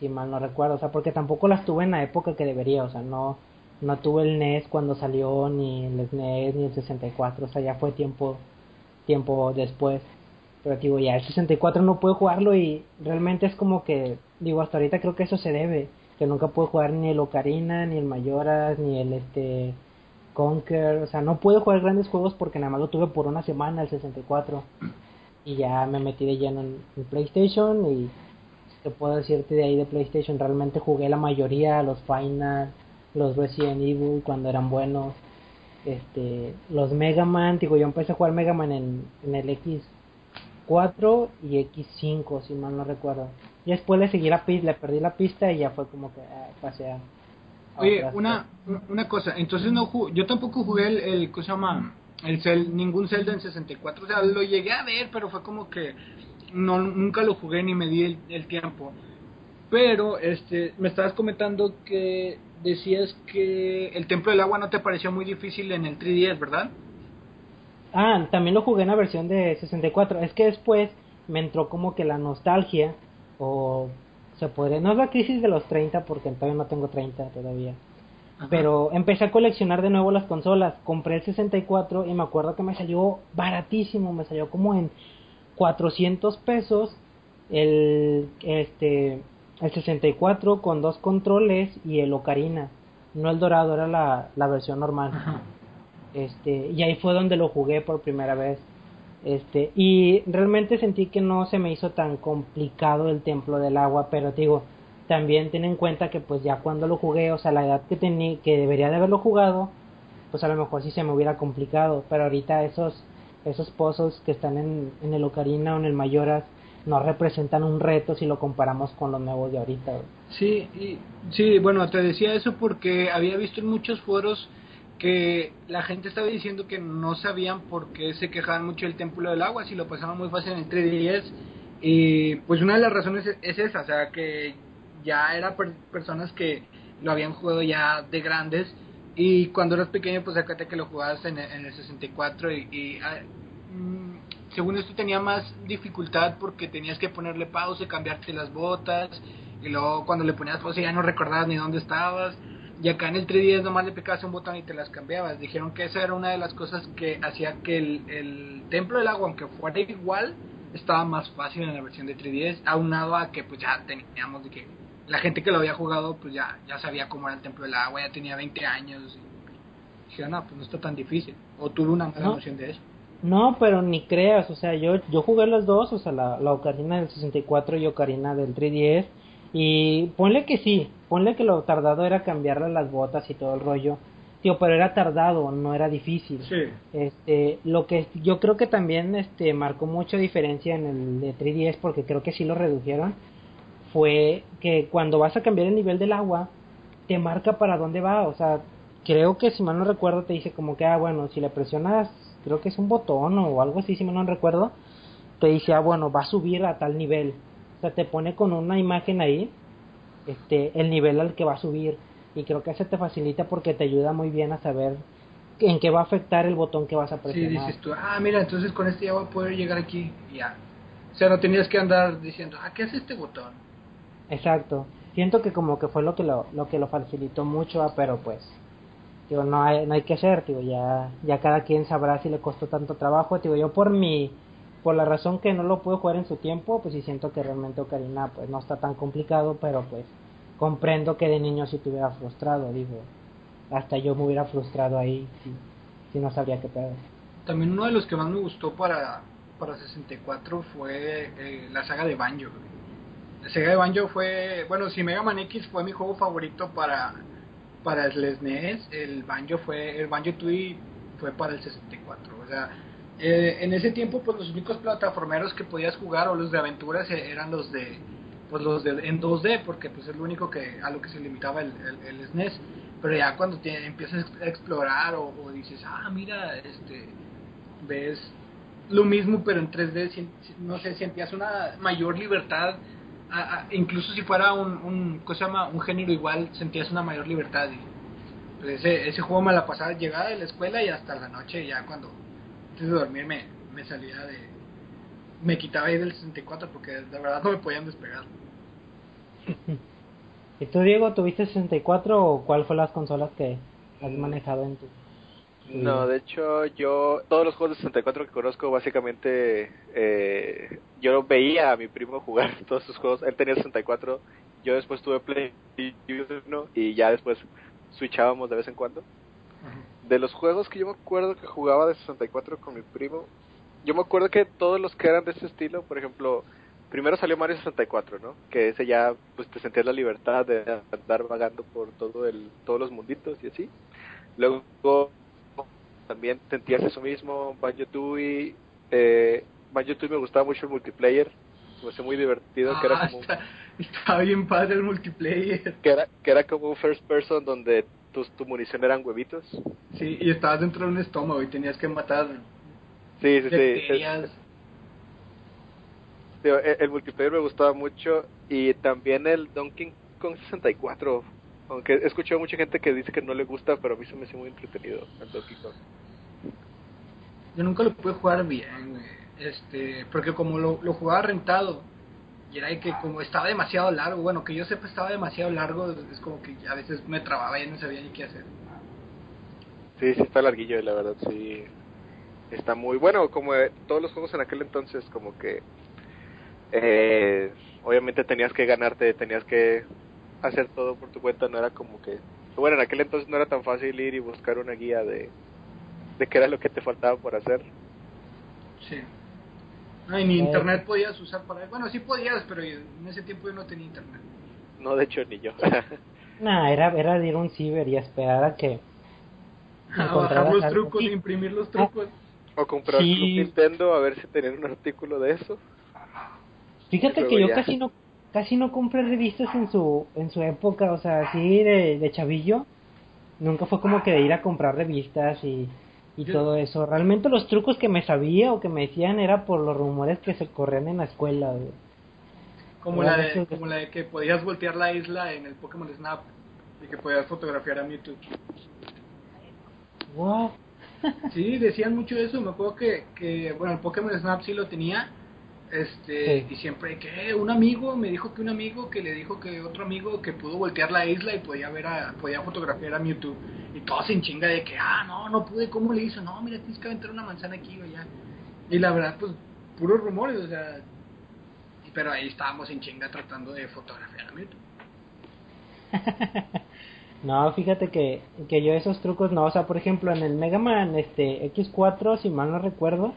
si mal no recuerdo, o sea, porque tampoco las tuve en la época que debería, o sea, no, no tuve el NES cuando salió, ni el SNES, ni el 64, o sea, ya fue tiempo, tiempo después. Pero digo, ya el 64 no puedo jugarlo y realmente es como que, digo, hasta ahorita creo que eso se debe. Que nunca puedo jugar ni el Ocarina, ni el Mayoras, ni el este Conquer. O sea, no puedo jugar grandes juegos porque nada más lo tuve por una semana el 64. Y ya me metí de lleno en, en PlayStation y te puedo decirte de ahí de PlayStation, realmente jugué la mayoría, los Final, los Resident Evil cuando eran buenos, este, los Mega Man, digo, yo empecé a jugar Mega Man en, en el X4 y X5, si mal no recuerdo. Y después le seguí la pista, le perdí la pista y ya fue como que ah, pasé a... Oye, una, una cosa, entonces no yo tampoco jugué el, el ¿cómo se llama? El cel, ningún Zelda en 64, o sea, lo llegué a ver, pero fue como que no nunca lo jugué ni me di el, tiempo. Pero este me estabas comentando que decías que el Templo del Agua no te pareció muy difícil en el 3DS, ¿verdad? Ah, también lo jugué en la versión de 64. Es que después me entró como que la nostalgia o se podría no es la crisis de los 30 porque todavía no tengo 30 todavía. Pero empecé a coleccionar de nuevo las consolas. Compré el 64 y me acuerdo que me salió baratísimo, me salió como en 400 pesos el este el 64 con dos controles y el Ocarina. No el dorado era la, la versión normal. Este y ahí fue donde lo jugué por primera vez. Este y realmente sentí que no se me hizo tan complicado el templo del agua pero digo también ten en cuenta que pues ya cuando lo jugué o sea la edad que tenía que debería de haberlo jugado pues a lo mejor sí se me hubiera complicado pero ahorita esos esos pozos que están en, en el Ocarina o en el Mayoras no representan un reto si lo comparamos con los nuevos de ahorita. Sí, y, sí, bueno, te decía eso porque había visto en muchos foros que la gente estaba diciendo que no sabían por qué se quejaban mucho del Templo del Agua si lo pasaban muy fácil en el 3DS. Y pues una de las razones es, esa, o sea, que ya eran personas que lo habían jugado ya de grandes y cuando eras pequeño, pues acuérdate que lo jugabas en, en el 64 y, y ah, mm, según esto tenía más dificultad porque tenías que ponerle pausa, cambiarte las botas y luego cuando le ponías pausa ya no recordabas ni dónde estabas. Y acá en el 3DS nomás le picabas un botón y te las cambiabas. Dijeron que esa era una de las cosas que hacía que el, el Templo del Agua, aunque fuera igual, estaba más fácil en la versión de 3DS, aunado a que pues ya teníamos de que la gente que lo había jugado pues ya, ya sabía cómo era el templo del agua, ya tenía 20 años. Y dije, no, pues no está tan difícil. O tuve una mala noción de eso. No, pero ni creas, o sea, yo, yo jugué los dos, o sea, la, la Ocarina del 64 y Ocarina del 3DS. Y ponle que sí, ponle que lo tardado era cambiarle las botas y todo el rollo. Tío, pero era tardado, no era difícil. Sí. Este, lo que yo creo que también este marcó mucha diferencia en el de 3DS porque creo que sí lo redujeron fue que cuando vas a cambiar el nivel del agua, te marca para dónde va. O sea, creo que si mal no recuerdo, te dice como que, ah, bueno, si le presionas, creo que es un botón o algo así, si mal no recuerdo, te dice, ah, bueno, va a subir a tal nivel. O sea, te pone con una imagen ahí, este, el nivel al que va a subir. Y creo que eso te facilita porque te ayuda muy bien a saber en qué va a afectar el botón que vas a presionar. Sí, dices tú, ah, mira, entonces con este ya voy a poder llegar aquí ya. O sea, no tenías que andar diciendo, ah, ¿qué hace este botón? Exacto. Siento que como que fue lo que lo, lo que lo facilitó mucho, ah, pero pues digo, no hay, no hay que hacer, digo, ya, ya cada quien sabrá si le costó tanto trabajo, digo, yo por mi, por la razón que no lo pude jugar en su tiempo, pues sí siento que realmente Ocarina pues no está tan complicado, pero pues comprendo que de niño si te frustrado, digo, hasta yo me hubiera frustrado ahí si, si no sabría qué pedo. También uno de los que más me gustó para, para 64 fue eh, la saga de Banjo. Sega de Banjo fue, bueno, si Mega Man X fue mi juego favorito para para el SNES, e el Banjo fue, el Banjo Tui fue para el 64, o sea, eh, en ese tiempo pues los únicos plataformeros que podías jugar o los de aventuras eh, eran los de pues los de en 2D porque pues es lo único que a lo que se limitaba el, SNES e pero ya cuando empiezas a explorar o, o, dices ah mira este ves lo mismo pero en 3D no sé sentías una mayor libertad incluso si fuera un, un, ¿cómo se llama? un género igual, sentías una mayor libertad. Y, pues ese, ese juego me la pasaba llegada de la escuela y hasta la noche, ya cuando antes de dormir me, salía de. Me quitaba ahí del 64 porque de verdad no me podían despegar. (laughs) ¿Y tú, Diego, tuviste 64 o cuál fue las consolas que has manejado en tu No, de hecho, yo, todos los juegos de 64 que conozco, básicamente, eh, yo veía a mi primo jugar (laughs) todos sus juegos. Él tenía 64, yo después tuve Play 1 y ya después switchábamos de vez en cuando. De los juegos que yo me acuerdo que jugaba de 64 con mi primo, yo me acuerdo que todos los que eran de ese estilo, por ejemplo, primero salió Mario 64, ¿no? Que ese ya, pues te sentías la libertad de andar vagando por todo el, todos los munditos y así. Luego también sentías eso mismo, Banjo Tooie, eh, Banjo Tooie me gustaba mucho el multiplayer, me hacía muy divertido, que era Ah, como, está- bien padre el multiplayer. que era, que era como un first person donde tu, tu munición eran huevitos. Sí, y estabas dentro de un estómago y tenías que matar Sí, sí, sí. el, el multiplayer me gustaba mucho y también el Donkey Kong 64. Aunque he escuchado mucha gente que dice que no le gusta, pero a mí se me hace muy entretenido el Donkey Kong. Yo nunca lo pude jugar bien, güey. Este, porque como lo, lo jugaba rentado, y era de que como estaba demasiado largo, bueno, que yo sepa estaba demasiado largo, es como que a veces me trababa y no sabía ni qué hacer. Sí, sí está larguillo, la verdad, sí. Está muy bueno, como eh, todos los juegos en aquel entonces, como que eh, obviamente tenías que ganarte, tenías que hacer todo por tu cuenta, no era como que... Bueno, en aquel entonces no era tan fácil ir y buscar una guía de, de qué era lo que te faltaba por hacer. Sí. No, y ni internet podías usar para... Bueno, sí podías, pero yo- en ese tiempo yo no tenía internet. No, de hecho, ni yo. (laughs) Nah, era, era ir a un ciber y esperar a que A bajar los trucos, Sí. imprimir los trucos. o comprar Sí. Club Nintendo a ver si tenían un artículo de eso. Fíjate que yo ya. casi no casi no compré revistas en su en su época, o sea, así de, de chavillo. Nunca fue como que de ir a comprar revistas y, y Yo- todo eso. Realmente los trucos que me sabía o que me decían era por los rumores que se corrían en la escuela. güey. Como la, de, como la de que podías voltear la isla en el Pokémon Snap y que podías fotografiar a Mewtwo. What? Sí, decían mucho eso. Me acuerdo que, que bueno, el Pokémon Snap sí lo tenía. Este, Sí. y siempre que un amigo me dijo que un amigo que le dijo que otro amigo que pudo voltear la isla y podía ver a, podía fotografiar a Mewtwo. Y todos sin chinga de que, ah, no, no pude, ¿cómo le hizo? No, mira, tienes que aventar una manzana aquí o allá. Y la verdad, pues, puros rumores, o sea. Pero ahí estábamos en chinga tratando de fotografiar a Mewtwo. (laughs) No, fíjate que, que yo esos trucos no, o sea, por ejemplo, en el Mega Man este, X4, si mal no recuerdo,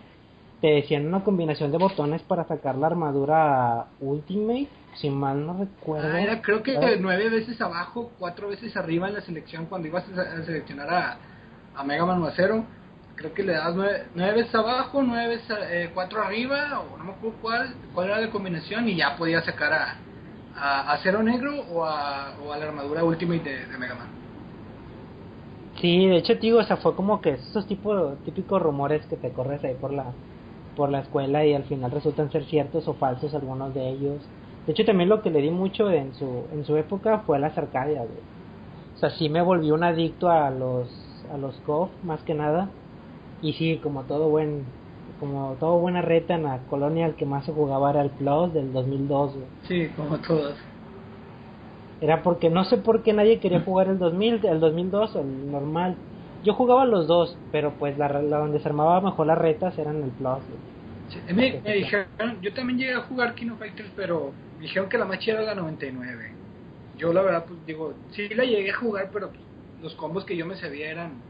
te decían una combinación de botones para sacar la armadura Ultimate, si mal no recuerdo. Ah, era creo que nueve veces abajo, cuatro veces arriba en la selección cuando ibas a, seleccionar a, a Mega Man o a Zero. Creo que le das nueve, nueve veces abajo, nueve veces eh, cuatro arriba, o no me acuerdo cuál, cuál era la combinación, y ya podías sacar a, a, a Negro o a, o a la armadura Ultimate de, de Mega Man. Sí, de hecho, tío, o sea, fue como que esos tipos típicos rumores que te corres ahí por la por la escuela y al final resultan ser ciertos o falsos algunos de ellos. De hecho, también lo que le di mucho en su en su época fue las arcadias, güey. O sea, sí me volví un adicto a los a los KOF más que nada. Y sí, como todo buen como todo buena reta en la colonia el que más se jugaba era el Plus del 2002, güey. Sí, como todas. Era porque no sé por qué nadie quería jugar el 2000, el 2002 o el normal. Yo jugaba los dos, pero pues la, la donde se armaba mejor las retas eran el Plus. Sí, me, me dijeron, yo también llegué a jugar King of Fighters, pero me dijeron que la más chida era la 99. Yo la verdad, pues digo, sí la llegué a jugar, pero pues, los combos que yo me sabía eran...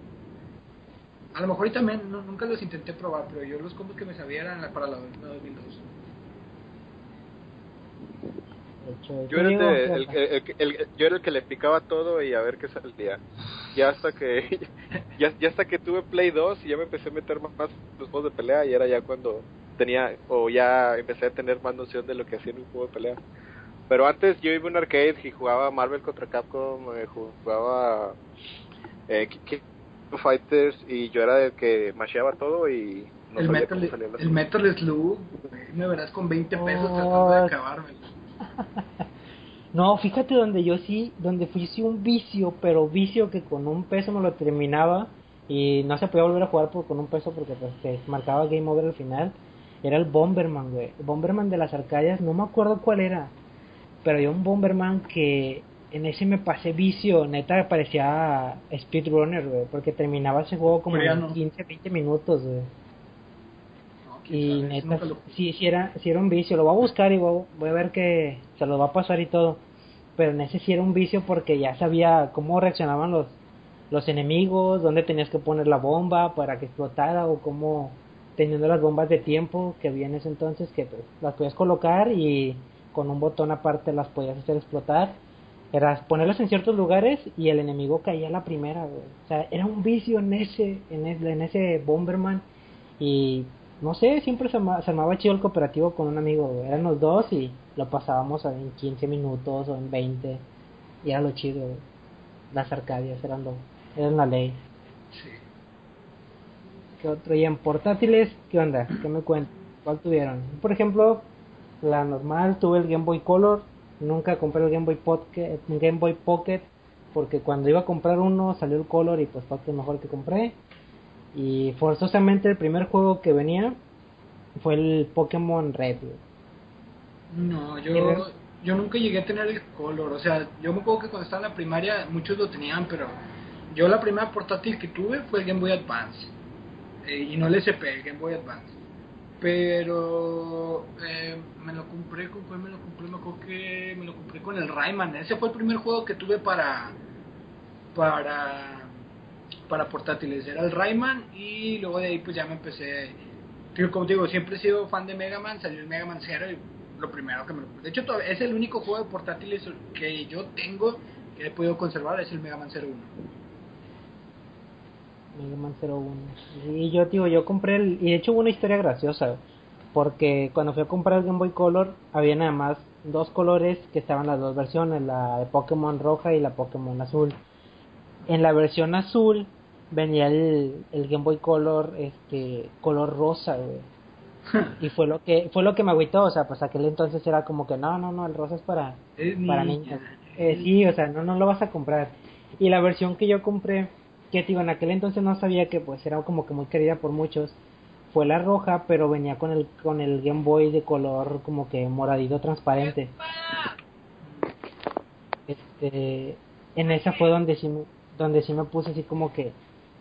A lo mejor y también, no- nunca los intenté probar, pero yo los combos que me sabía eran para la, la 2002. Hecho, Yo era, el, de- el- el- el- el- yo era el que le picaba todo y a ver qué salía. Ya hasta que (laughs) ya, ya hasta que tuve Play 2 y ya me empecé a meter más, más los juegos de pelea y era ya cuando tenía o ya empecé a tener más noción de lo que hacía en un juego de pelea. Pero antes yo iba a un arcade y jugaba Marvel contra Capcom, eh, jugaba eh, Ki- King of Fighters y yo era el que masheaba todo y no el, sabía Metal, el Metal Slug, me verás con 20 pesos Oh. tratando de acabármelo. (laughs) No, fíjate donde yo sí, donde fui sí un vicio, pero vicio que con un peso me lo terminaba y no se podía volver a jugar por, con un peso porque pues se marcaba game over al final. Era el Bomberman, güey. El Bomberman de las arcadias, no me acuerdo cuál era. Pero había un Bomberman que en ese me pasé vicio, neta parecía speedrunner, güey, porque terminaba ese juego como en 15, 20 minutos, güey. Y neta, sí, sí era, sí era un vicio, lo voy a buscar y voy, voy a ver que se lo va a pasar y todo. Pero en ese sí era un vicio porque ya sabía cómo reaccionaban los, los enemigos, dónde tenías que poner la bomba para que explotara o cómo teniendo las bombas de tiempo que había en ese entonces que pues, las podías colocar y con un botón aparte las podías hacer explotar. Era ponerlas en ciertos lugares y el enemigo caía a la primera, güey. O sea, era un vicio en ese, en ese, en ese Bomberman y no sé, siempre se, arma- se armaba chido el cooperativo con un amigo. Eran los dos y lo pasábamos en 15 minutos o en 20 y era lo chido. Las arcadias eran lo, eran la ley. Sí. ¿Qué otro? Y en portátiles, ¿qué onda? ¿Qué me cuentan? ¿Cuál tuvieron? Por ejemplo, la normal, tuve el Game Boy Color. Nunca compré el Game Boy Pocket, Game Boy Pocket porque cuando iba a comprar uno salió el Color y pues fue el mejor que compré. Y forzosamente el primer juego que venía fue el Pokémon Red. No, yo, yo nunca llegué a tener el color. O sea, yo me acuerdo que cuando estaba en la primaria muchos lo tenían, pero yo la primera portátil que tuve fue el Game Boy Advance. Eh, y no el SP, el Game Boy Advance. Pero eh, me lo compré, ¿con cuál me lo compré? Me acuerdo que me lo compré con el Rayman. Ese fue el primer juego que tuve para para para portátiles. Era el Rayman y luego de ahí pues ya me empecé como digo, siempre he sido fan de Mega Man, salió el Mega Man 0 y lo primero que me. De hecho, es el único juego de portátiles que yo tengo que he podido conservar, es el Mega Man 01. Mega Man 01. Y yo, digo, yo compré el. Y de hecho hubo una historia graciosa. Porque cuando fui a comprar el Game Boy Color, había nada más dos colores que estaban las dos versiones: la de Pokémon roja y la Pokémon azul. En la versión azul venía el, el Game Boy Color, este, color rosa, güey. (laughs) Y fue lo que fue lo que me agüitó, o sea, pues aquel entonces era como que no, no, no, el rosa es para Es para niña. niños. Eh, sí, o sea, no, no lo vas a comprar. Y la versión que yo compré, que digo, en aquel entonces no sabía que pues era como que muy querida por muchos, fue la roja, pero venía con el con el Game Boy de color como que moradito transparente. Este, en esa fue donde sí donde sí me puse así como que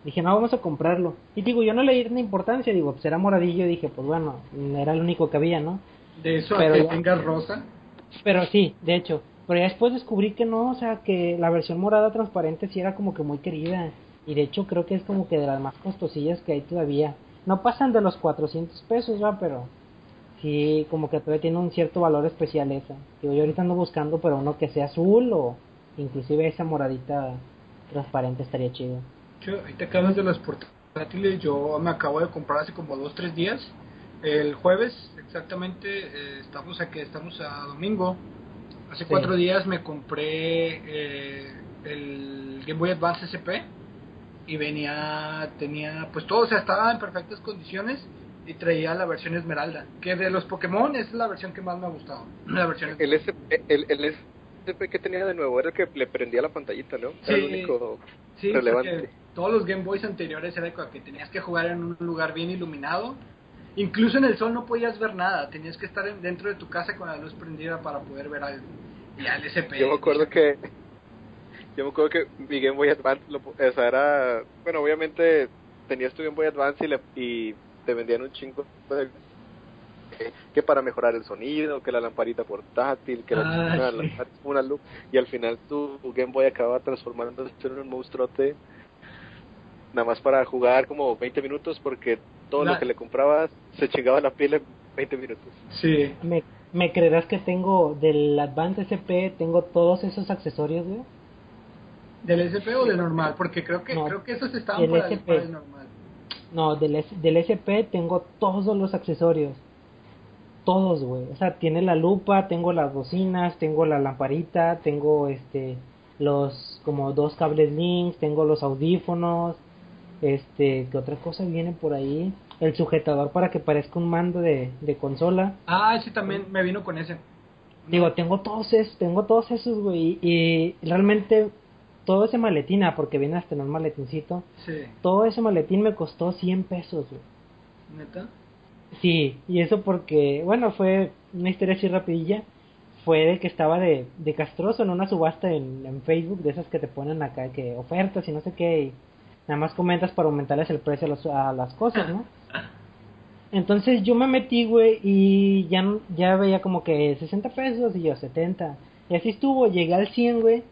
dije, "No, vamos a comprarlo." Y digo, yo no le di ni importancia, digo, pues era moradillo, dije, pues bueno, era el único que había, ¿no? De eso Pero a que ya- tengas rosa. Pero sí, de hecho. Pero ya después descubrí que no, o sea, que la versión morada transparente sí era como que muy querida. Y de hecho creo que es como que de las más costosillas que hay todavía. No pasan de los 400 pesos, va, pero sí, como que todavía tiene un cierto valor especial esa. Digo, yo ahorita ando buscando, pero uno que sea azul o inclusive esa moradita transparente estaría chido. Yo, ahorita que hablas de los portátiles, yo me acabo de comprar hace como dos, tres días. El jueves, exactamente, eh, estamos aquí, estamos a domingo. Hace Sí. cuatro días me compré eh, el Game Boy Advance SP y venía, tenía, pues todo, o sea, estaba en perfectas condiciones y traía la versión Esmeralda, que de los Pokémon es la versión que más me ha gustado. (clears throat) La versión El, SP, el, el SP que tenía de nuevo era el que le prendía la pantallita, ¿no? Era el Sí. único Sí, relevante. Todos los Game Boys anteriores era que tenías que jugar en un lugar bien iluminado. Incluso en el sol no podías ver nada, tenías que estar en- dentro de tu casa con la luz prendida para poder ver algo. Y al SP. Yo me acuerdo que yo me acuerdo que mi Game Boy Advance lo, o sea, era bueno obviamente tenías tu Game Boy Advance y, le, y te vendían un chingo de- que, que para mejorar el sonido que la lamparita portátil que la Ah, una luz y al final tu Game Boy acaba transformándose en un monstruote nada más para jugar como 20 minutos porque todo La- lo que le comprabas se chingaba la pila en 20 minutos Sí. ¿Me, me creerás que tengo del Advance SP, tengo todos esos accesorios, güey? ¿Del SP o del normal? Porque creo que No, creo que esos estaban del para el, SP. para el normal. No, del, del SP tengo todos los accesorios. Todos, güey. O sea, tiene la lupa, tengo las bocinas, tengo la lamparita, tengo este los como dos cables links, tengo los audífonos, este, ¿qué otra cosa viene por ahí? El sujetador para que parezca un mando de, de consola. Ah, ese también me vino con ese. Digo, tengo todos esos, tengo todos esos, güey, y realmente todo ese maletina, porque viene hasta en un maletincito, Sí. todo ese maletín me costó 100 pesos, güey. ¿Neta? Sí, y eso porque, bueno, fue una historia así rapidilla. fue de que estaba de, de castroso en una subasta en, en Facebook, de esas que te ponen acá, que ofertas y no sé qué, y nada más comentas para aumentarles el precio a, los- a las cosas, ¿no? Entonces yo me metí, güey, y ya, ya veía como que 60 pesos y yo 70. Y así estuvo, llegué al 100, güey,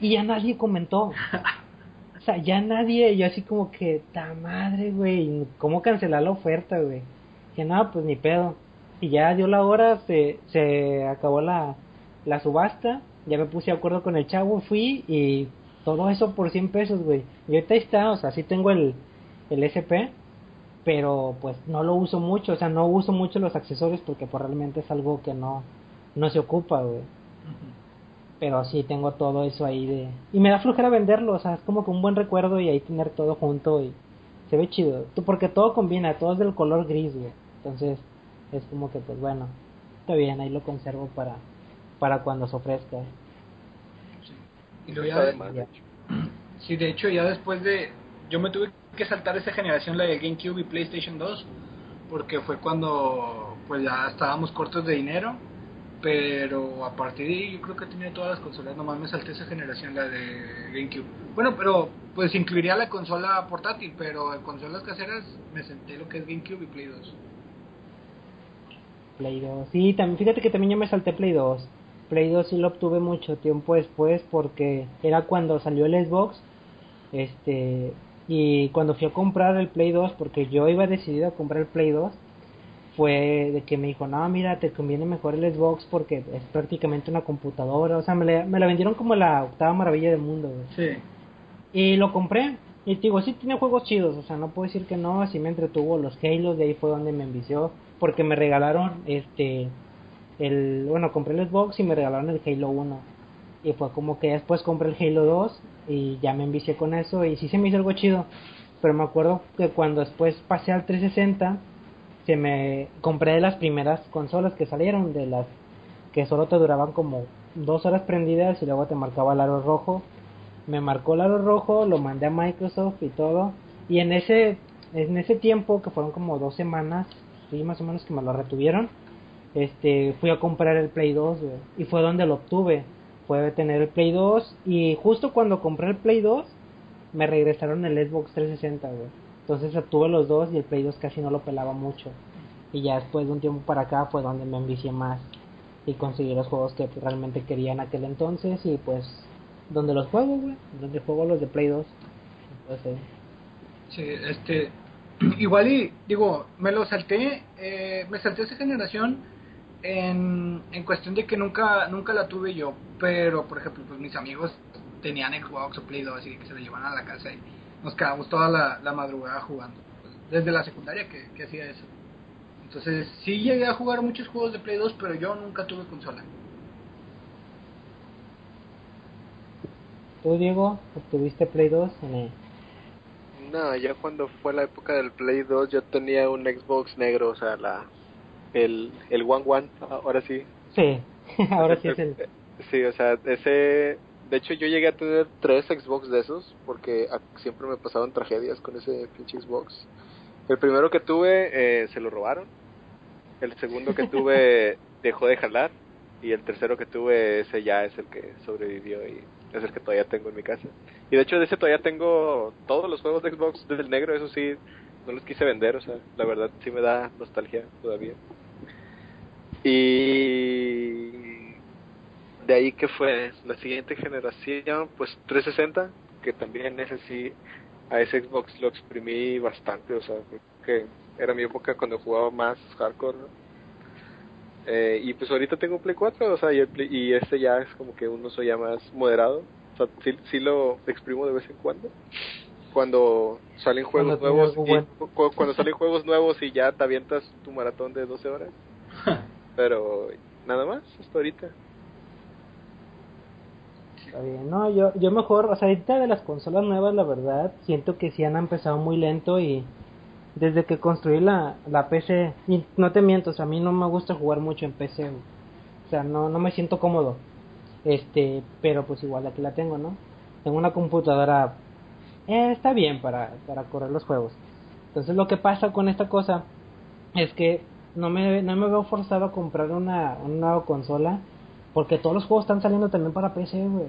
y ya nadie comentó. (laughs) O sea, ya nadie, yo así como que, ta madre, güey, ¿cómo cancelar la oferta, güey? Que nada, pues ni pedo. Y ya dio la hora, se, se acabó la, la subasta, ya me puse de acuerdo con el chavo, fui y todo eso por 100 pesos, güey. Y ahorita está, o sea, sí tengo el, el SP, pero pues no lo uso mucho, o sea, no uso mucho los accesorios porque pues realmente es algo que no, no se ocupa, güey. Pero sí tengo todo eso ahí de... Y me da flojera venderlo, o sea, es como que un buen recuerdo y ahí tener todo junto y se ve chido. Porque todo combina, todo es del color gris, güey. Entonces es como que pues bueno, está bien, ahí lo conservo para, para cuando se ofrezca. Y luego ya, más, ya. de hecho. sí, de hecho ya después de, yo me tuve que saltar esa generación, la de GameCube y PlayStation 2, porque fue cuando pues ya estábamos cortos de dinero, pero a partir de ahí yo creo que tenía todas las consolas, nomás me salté esa generación, la de GameCube. Bueno, pero pues incluiría la consola portátil, pero en consolas caseras me senté lo que es GameCube y Play 2. Play 2. Sí, también, fíjate que también yo me salté Play 2. Play 2 sí lo obtuve mucho tiempo después porque era cuando salió el Xbox. Este, y cuando fui a comprar el Play 2, porque yo iba decidido a comprar el Play 2, fue de que me dijo, no, mira, te conviene mejor el Xbox porque es prácticamente una computadora. O sea, me la, me la vendieron como la octava maravilla del mundo, güey. Sí. Y lo compré. Y te digo, sí tiene juegos chidos, o sea, no puedo decir que no, así me entretuvo los Halo, de ahí fue donde me envició, porque me regalaron este el bueno, compré el Xbox y me regalaron el Halo 1. Y fue como que después compré el Halo 2 y ya me envicié con eso y sí se me hizo algo chido. Pero me acuerdo que cuando después pasé al 360 se me compré de las primeras consolas que salieron, de las que solo te duraban como dos horas prendidas y luego te marcaba el aro rojo me marcó el aro rojo, lo mandé a Microsoft y todo. Y en ese, en ese tiempo, que fueron como dos semanas, sí, más o menos que me lo retuvieron, este, fui a comprar el Play 2, güey, Y fue donde lo obtuve. Fue tener el Play 2. Y justo cuando compré el Play 2, me regresaron el Xbox 360, güey. Entonces obtuve los dos y el Play 2 casi no lo pelaba mucho. Y ya después de un tiempo para acá fue donde me envicié más. Y conseguí los juegos que realmente quería en aquel entonces. Y pues donde los juego, güey, donde juego los de Play 2. Entonces, Sí, este, (clears throat) igual y, digo, me lo salté, eh, me salté esa generación en, en cuestión de que nunca nunca la tuve yo, pero, por ejemplo, pues mis amigos tenían Xbox o Play 2 y que se lo llevaban a la casa y nos quedamos toda la, la madrugada jugando, pues, desde la secundaria que, que hacía eso. Entonces, sí llegué a jugar muchos juegos de Play 2, pero yo nunca tuve consola. ¿tú, Diego, obtuviste Play 2? Eh, No, ya cuando fue la época del Play 2 yo tenía un Xbox negro, o sea, la el el One One, ahora sí. Sí, (laughs) ahora sí es el... (laughs) Sí, o sea, ese de hecho yo llegué a tener tres Xbox de esos porque siempre me pasaban tragedias con ese pinche Xbox. El primero que tuve eh, se lo robaron. El segundo que tuve (laughs) dejó de jalar y el tercero que tuve ese ya es el que sobrevivió y es el que todavía tengo en mi casa. Y de hecho de ese todavía tengo todos los juegos de Xbox desde el negro, eso sí, no los quise vender, o sea, la verdad sí me da nostalgia todavía. Y de ahí que fue la siguiente generación, pues 360, que también ese sí, a ese Xbox lo exprimí bastante, o sea, porque era mi época cuando jugaba más hardcore, ¿no? Eh, y pues ahorita tengo un Play 4, o sea, y, el Play- y este ya es como que un uso ya más moderado, o sea, sí, sí lo exprimo de vez en cuando. Cuando salen juegos Cuando nuevos, y, bueno. cuando salen juegos nuevos y ya te avientas tu maratón de 12 horas. Pero nada más, hasta ahorita. Está bien, no, yo, yo mejor, o sea, ahorita de las consolas nuevas, la verdad, siento que sí han empezado muy lento y desde que construí la, la PC, y no te miento, o sea, a mí no me gusta jugar mucho en PC, o sea, no, no me siento cómodo, este, pero pues igual aquí la tengo, ¿no? Tengo una computadora, eh, está bien para, para correr los juegos. Entonces lo que pasa con esta cosa es que no me, no me veo forzado a comprar una, una nueva consola Porque todos los juegos están saliendo también para PC, güey.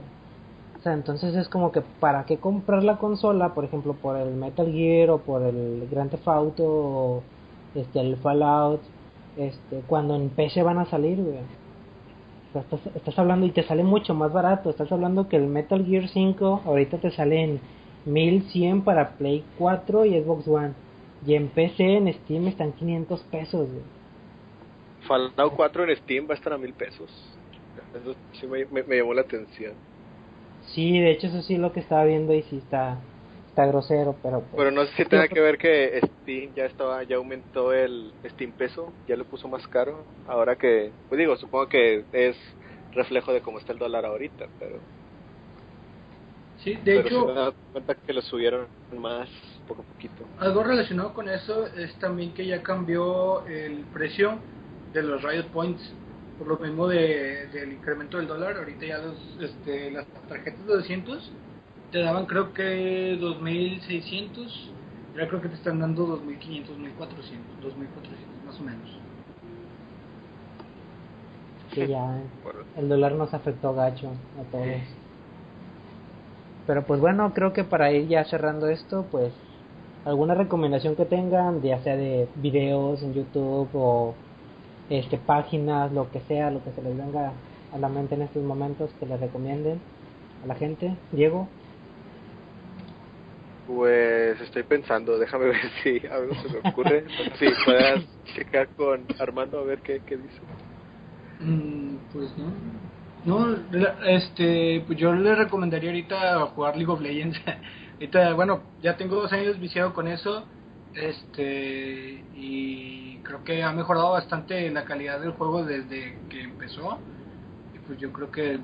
O sea, entonces es como que para qué comprar la consola, por ejemplo, por el Metal Gear o por el Grand Theft Auto o este el Fallout, este cuando en PC van a salir, güey. Estás, estás hablando y te sale mucho más barato, estás hablando que el Metal Gear 5 ahorita te sale en 1100 para Play 4 y Xbox One. Y en PC, en Steam están 500 pesos, güey. Fallout 4 en Steam va a estar a mil pesos. Eso sí me, me, me llamó la atención. Sí, de hecho eso sí es lo que estaba viendo y sí está está grosero, pero pues, Pero no sé si tenga que ver que Steam ya estaba ya aumentó el Steam peso, ya lo puso más caro. Ahora que, pues digo, supongo que es reflejo de cómo está el dólar ahorita, pero Sí, de pero hecho, sí me he dado cuenta que lo subieron más poco a poquito. algo relacionado con eso es también que ya cambió el precio de los Riot Points por lo mismo de, del incremento del dólar. Ahorita ya los, este, las tarjetas de 200 te daban creo que 2600, ya creo que te están dando 2500, 1400, 2400 más o menos. que ya Bueno, el dólar nos afectó gacho a todos. Pero pues bueno, creo que para ir ya cerrando esto, pues alguna recomendación que tengan, ya sea de videos en YouTube o este páginas, lo que sea, lo que se les venga a la mente en estos momentos que les recomienden a la gente. Diego, Pues estoy pensando, déjame ver (laughs) si algo se me ocurre. si puedas checar con Armando a ver qué, qué dice. Mm, pues no. No, este, pues yo le recomendaría ahorita jugar League of Legends. (laughs) ahorita, bueno, ya tengo dos años viciado con eso. Este, y creo que ha mejorado bastante la calidad del juego desde que empezó. Y pues yo creo que,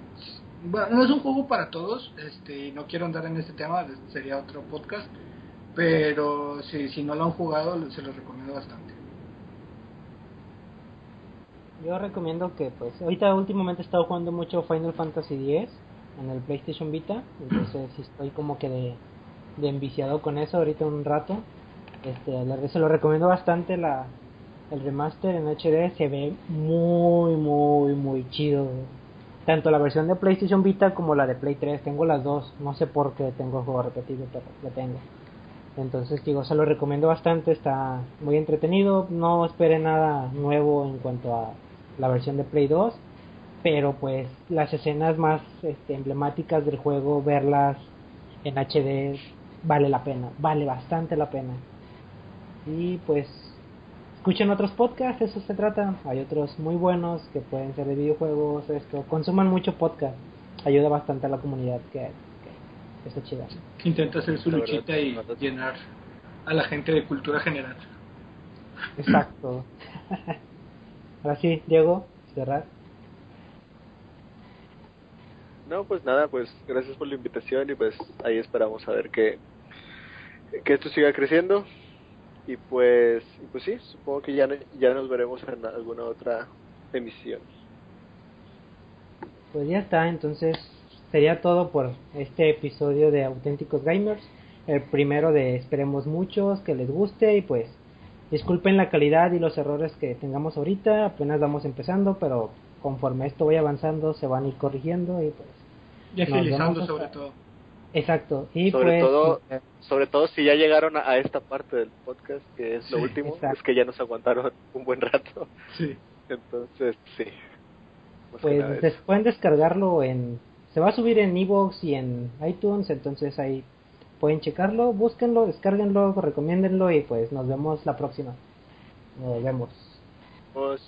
bueno, no es un juego para todos. Este, y no quiero andar en este tema, sería otro podcast. Pero si, si no lo han jugado, se los recomiendo bastante. yo recomiendo que pues ahorita últimamente he estado jugando mucho Final Fantasy X en el PlayStation Vita, entonces estoy como que de, de enviciado con eso ahorita un rato. Este, se lo recomiendo bastante la el remaster en HD se ve muy muy muy chido. Tanto la versión de PlayStation Vita como la de Play 3, tengo las dos, no sé por qué tengo el juego repetido, pero lo tengo. Entonces digo, se lo recomiendo bastante, está muy entretenido, no espere nada nuevo en cuanto a la versión de Play 2, pero pues las escenas más este, emblemáticas del juego, verlas en HD vale la pena, vale bastante la pena. Y pues escuchen otros podcasts, eso se trata, hay otros muy buenos que pueden ser de videojuegos, esto, consuman mucho podcast, ayuda bastante a la comunidad que, que está chida. intenta hacer su luchita y llenar a la gente de cultura general. Exacto. (laughs) Ahora sí, Diego, cerrar. No, pues nada, pues gracias por la invitación y pues ahí esperamos a ver que, que esto siga creciendo. Y pues, pues sí, supongo que ya, ya nos veremos en alguna otra emisión. Pues ya está, entonces sería todo por este episodio de Auténticos Gamers. El primero de esperemos muchos, que les guste y pues disculpen la calidad y los errores que tengamos ahorita, apenas vamos empezando, pero conforme esto vaya avanzando se van a ir corrigiendo y pues Y agilizando sobre todo. exacto. Y sobre pues todo, sobre todo si ya llegaron a, a esta parte del podcast, que es lo último, exacto. es que ya nos aguantaron (laughs) un buen rato. Sí. Entonces, sí. Más pues des- pueden descargarlo en se va a subir en Evox y en iTunes, entonces ahí pueden checarlo, búsquenlo, descárguenlo, recomiéndenlo y pues nos vemos la próxima. Nos vemos. Pues,